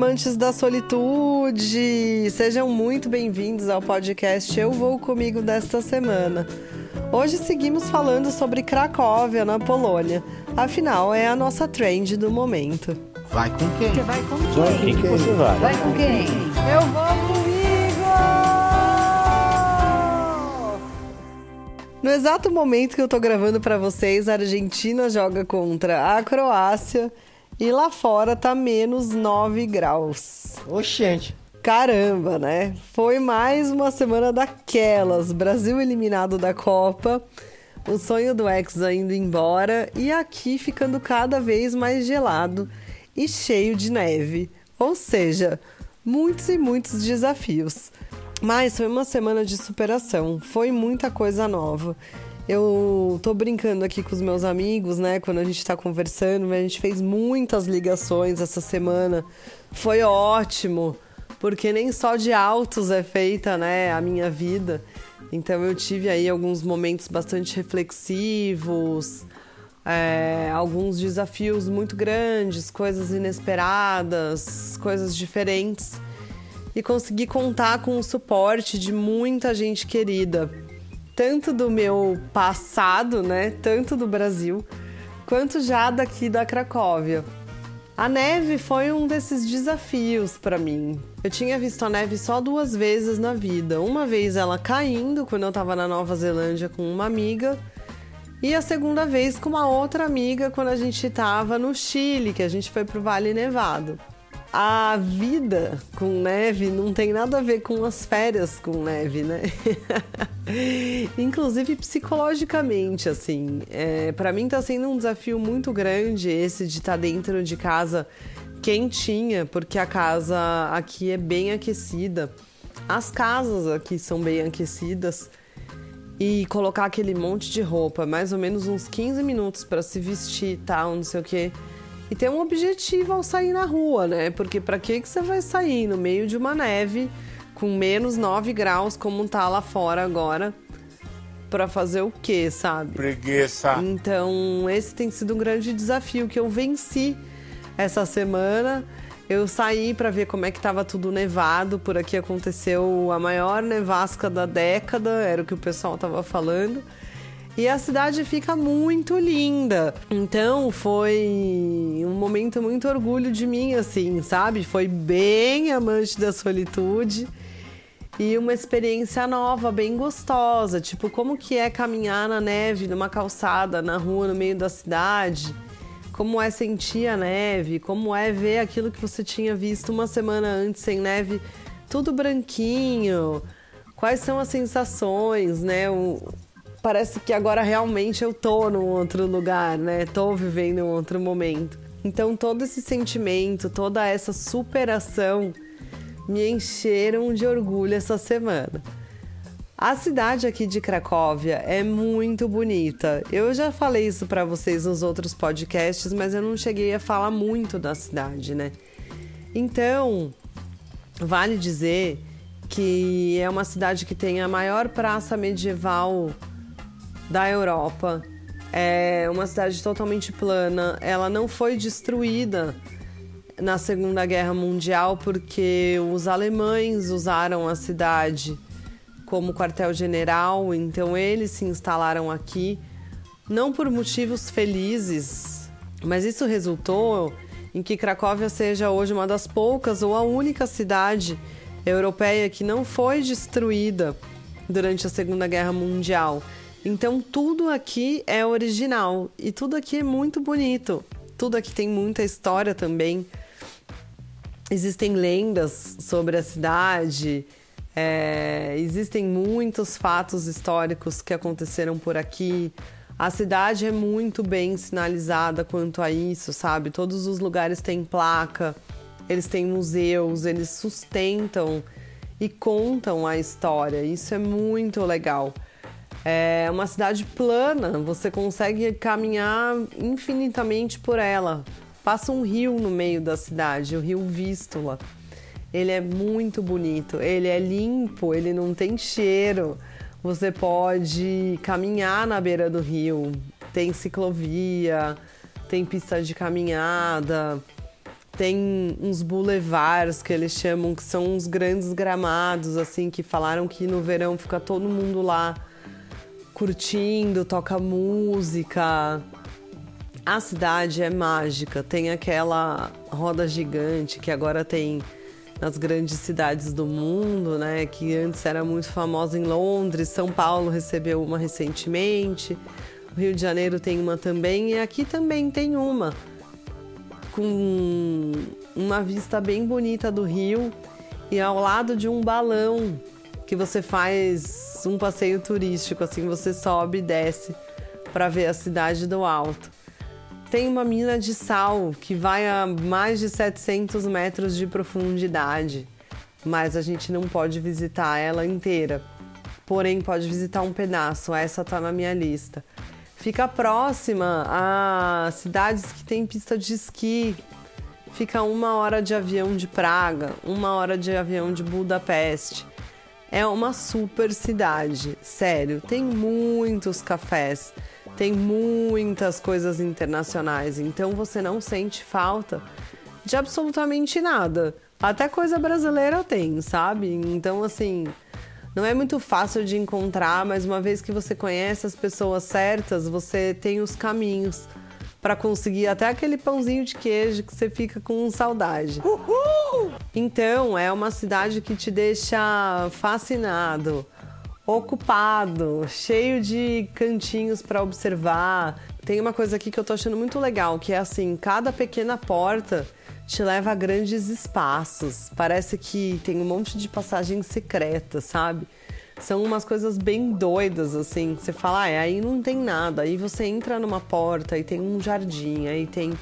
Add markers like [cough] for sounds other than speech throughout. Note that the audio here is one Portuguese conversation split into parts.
amantes da solitude! Sejam muito bem-vindos ao podcast Eu Vou Comigo desta semana. Hoje seguimos falando sobre Cracóvia, na Polônia. Afinal, é a nossa trend do momento. Vai com quem? Você vai com quem? Vai com quem você vai? Vai com quem? Eu vou comigo! No exato momento que eu tô gravando para vocês, a Argentina joga contra a Croácia e lá fora tá menos 9 graus. Oxente. Caramba, né? Foi mais uma semana daquelas. Brasil eliminado da Copa, o sonho do Hexa indo embora e aqui ficando cada vez mais gelado e cheio de neve. Ou seja, muitos e muitos desafios. Mas foi uma semana de superação, foi muita coisa nova. Eu tô brincando aqui com os meus amigos, né? Quando a gente tá conversando, a gente fez muitas ligações essa semana. Foi ótimo, porque nem só de altos é feita, né, a minha vida. Então eu tive aí alguns momentos bastante reflexivos, é, alguns desafios muito grandes, coisas inesperadas, coisas diferentes. E consegui contar com o suporte de muita gente querida tanto do meu passado, né, tanto do Brasil, quanto já daqui da Cracóvia. A neve foi um desses desafios para mim. Eu tinha visto a neve só duas vezes na vida. Uma vez ela caindo quando eu estava na Nova Zelândia com uma amiga, e a segunda vez com uma outra amiga quando a gente estava no Chile, que a gente foi pro Vale Nevado a vida com neve não tem nada a ver com as férias com neve, né? [laughs] Inclusive psicologicamente, assim, é, para mim tá sendo um desafio muito grande esse de estar tá dentro de casa quentinha, porque a casa aqui é bem aquecida. As casas aqui são bem aquecidas e colocar aquele monte de roupa, mais ou menos uns 15 minutos para se vestir, tal, não sei o que e ter um objetivo ao sair na rua, né? Porque para que que você vai sair no meio de uma neve com menos 9 graus como tá lá fora agora? Para fazer o quê, sabe? Preguiça. Então, esse tem sido um grande desafio que eu venci essa semana. Eu saí para ver como é que estava tudo nevado. Por aqui aconteceu a maior nevasca da década, era o que o pessoal estava falando e a cidade fica muito linda. Então foi um momento muito orgulho de mim, assim, sabe? Foi bem amante da solitude e uma experiência nova, bem gostosa. Tipo, como que é caminhar na neve, numa calçada, na rua, no meio da cidade? Como é sentir a neve? Como é ver aquilo que você tinha visto uma semana antes sem neve, tudo branquinho? Quais são as sensações, né? O, parece que agora realmente eu tô num outro lugar, né? Tô vivendo um outro momento. Então todo esse sentimento, toda essa superação me encheram de orgulho essa semana. A cidade aqui de Cracóvia é muito bonita. Eu já falei isso para vocês nos outros podcasts, mas eu não cheguei a falar muito da cidade, né? Então, vale dizer que é uma cidade que tem a maior praça medieval da Europa. É uma cidade totalmente plana. Ela não foi destruída na Segunda Guerra Mundial porque os alemães usaram a cidade como quartel-general, então eles se instalaram aqui, não por motivos felizes, mas isso resultou em que Cracóvia seja hoje uma das poucas ou a única cidade europeia que não foi destruída durante a Segunda Guerra Mundial. Então tudo aqui é original e tudo aqui é muito bonito. Tudo aqui tem muita história também. Existem lendas sobre a cidade, é, existem muitos fatos históricos que aconteceram por aqui. A cidade é muito bem sinalizada quanto a isso, sabe? Todos os lugares têm placa, eles têm museus, eles sustentam e contam a história. Isso é muito legal. É uma cidade plana, você consegue caminhar infinitamente por ela. Passa um rio no meio da cidade, o rio Vístula. Ele é muito bonito, ele é limpo, ele não tem cheiro. Você pode caminhar na beira do rio, tem ciclovia, tem pista de caminhada, tem uns boulevards que eles chamam, que são uns grandes gramados, assim, que falaram que no verão fica todo mundo lá curtindo, toca música. A cidade é mágica, tem aquela roda gigante que agora tem nas grandes cidades do mundo, né? Que antes era muito famosa em Londres, São Paulo recebeu uma recentemente, o Rio de Janeiro tem uma também e aqui também tem uma com uma vista bem bonita do rio e ao lado de um balão que você faz um passeio turístico, assim você sobe e desce para ver a cidade do alto. Tem uma mina de sal que vai a mais de 700 metros de profundidade, mas a gente não pode visitar ela inteira. Porém, pode visitar um pedaço. Essa tá na minha lista. Fica próxima a cidades que tem pista de esqui. Fica uma hora de avião de Praga, uma hora de avião de Budapeste. É uma super cidade, sério. Tem muitos cafés, tem muitas coisas internacionais, então você não sente falta de absolutamente nada. Até coisa brasileira tem, sabe? Então, assim, não é muito fácil de encontrar, mas uma vez que você conhece as pessoas certas, você tem os caminhos para conseguir até aquele pãozinho de queijo que você fica com saudade. Uhul! Então, é uma cidade que te deixa fascinado, ocupado, cheio de cantinhos para observar. Tem uma coisa aqui que eu tô achando muito legal, que é assim, cada pequena porta te leva a grandes espaços. Parece que tem um monte de passagem secreta, sabe? São umas coisas bem doidas, assim. Você fala, ah, aí não tem nada. Aí você entra numa porta e tem um jardim, aí tem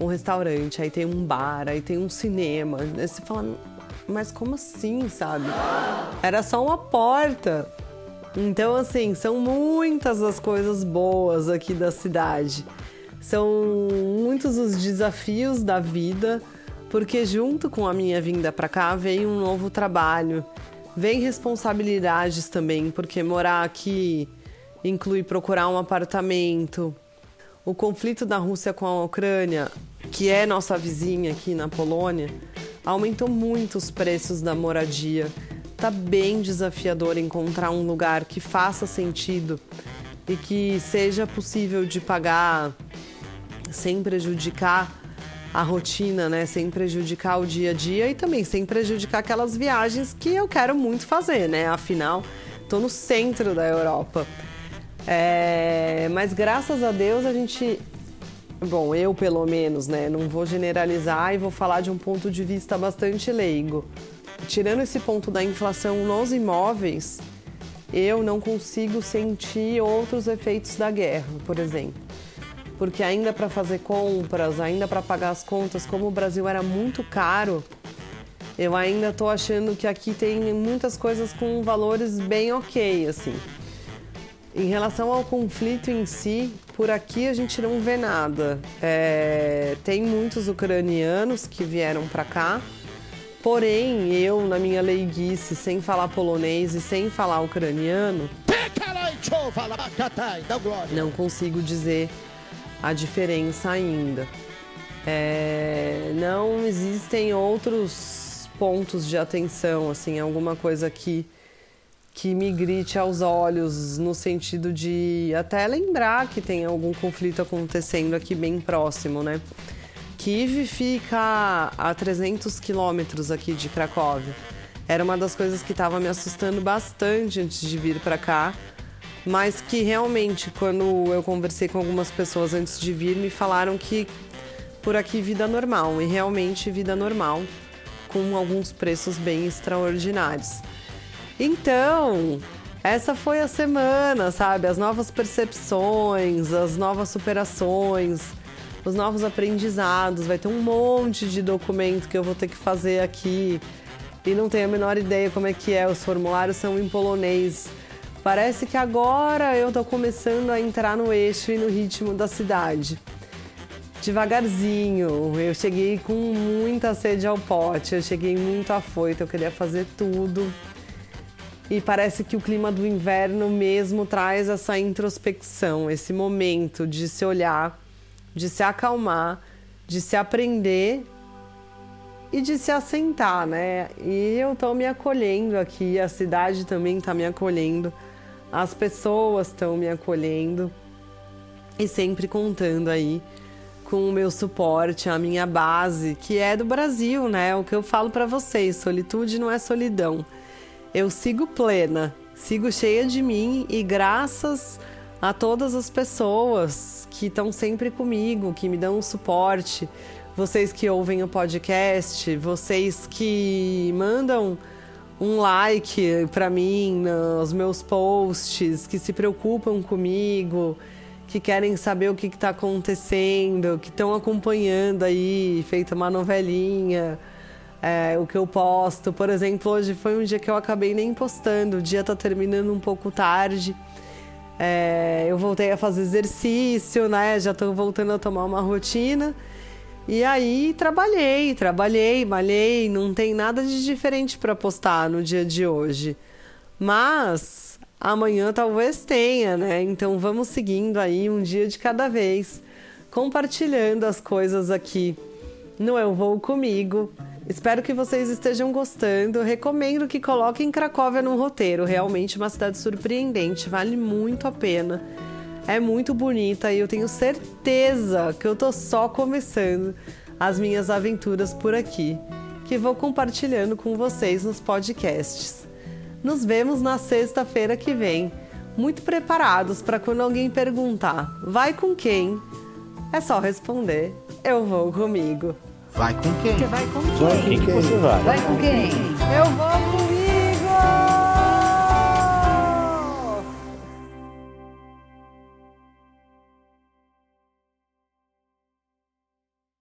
um restaurante, aí tem um bar, aí tem um cinema. Aí você fala, mas como assim, sabe? Era só uma porta. Então, assim, são muitas as coisas boas aqui da cidade. São muitos os desafios da vida porque junto com a minha vinda para cá veio um novo trabalho, vem responsabilidades também, porque morar aqui inclui procurar um apartamento. O conflito da Rússia com a Ucrânia, que é nossa vizinha aqui na Polônia, aumentou muito os preços da moradia. Tá bem desafiador encontrar um lugar que faça sentido e que seja possível de pagar sem prejudicar a rotina, né? Sem prejudicar o dia a dia e também sem prejudicar aquelas viagens que eu quero muito fazer, né? Afinal, tô no centro da Europa. É... Mas graças a Deus a gente. Bom, eu pelo menos, né? Não vou generalizar e vou falar de um ponto de vista bastante leigo. Tirando esse ponto da inflação nos imóveis, eu não consigo sentir outros efeitos da guerra, por exemplo porque ainda para fazer compras, ainda para pagar as contas, como o Brasil era muito caro, eu ainda estou achando que aqui tem muitas coisas com valores bem ok, assim. Em relação ao conflito em si, por aqui a gente não vê nada. É, tem muitos ucranianos que vieram para cá, porém eu, na minha leiguice, sem falar polonês e sem falar ucraniano, não consigo dizer a diferença ainda. É, não existem outros pontos de atenção, assim, alguma coisa que, que me grite aos olhos, no sentido de até lembrar que tem algum conflito acontecendo aqui bem próximo, né? Kiev fica a 300 quilômetros aqui de Cracóvia. Era uma das coisas que estava me assustando bastante antes de vir para cá mas que realmente, quando eu conversei com algumas pessoas antes de vir, me falaram que por aqui vida normal, e realmente vida normal, com alguns preços bem extraordinários. Então, essa foi a semana, sabe? As novas percepções, as novas superações, os novos aprendizados. Vai ter um monte de documento que eu vou ter que fazer aqui e não tenho a menor ideia como é que é. Os formulários são em polonês. Parece que agora eu tô começando a entrar no eixo e no ritmo da cidade. Devagarzinho, eu cheguei com muita sede ao pote, eu cheguei muito afoito, eu queria fazer tudo. E parece que o clima do inverno mesmo traz essa introspecção, esse momento de se olhar, de se acalmar, de se aprender e de se assentar, né? E eu tô me acolhendo aqui, a cidade também tá me acolhendo, as pessoas estão me acolhendo e sempre contando aí com o meu suporte, a minha base, que é do Brasil, né? O que eu falo para vocês, solitude não é solidão. Eu sigo plena, sigo cheia de mim e graças a todas as pessoas que estão sempre comigo, que me dão suporte, vocês que ouvem o podcast, vocês que mandam um like para mim nos meus posts, que se preocupam comigo, que querem saber o que está acontecendo, que estão acompanhando aí, feita uma novelinha, é, o que eu posto. Por exemplo, hoje foi um dia que eu acabei nem postando, o dia está terminando um pouco tarde. É, eu voltei a fazer exercício, né? Já estou voltando a tomar uma rotina. E aí trabalhei, trabalhei, malhei, não tem nada de diferente para postar no dia de hoje. Mas amanhã talvez tenha, né? Então vamos seguindo aí um dia de cada vez, compartilhando as coisas aqui no Eu Vou Comigo. Espero que vocês estejam gostando. Recomendo que coloquem Cracóvia no roteiro. Realmente uma cidade surpreendente, vale muito a pena é muito bonita e eu tenho certeza que eu tô só começando as minhas aventuras por aqui, que vou compartilhando com vocês nos podcasts. Nos vemos na sexta-feira que vem, muito preparados para quando alguém perguntar: vai com quem? É só responder: eu vou comigo. Vai com quem? Você vai com Vai com quem? quem você vai? Vai com quem? Eu vou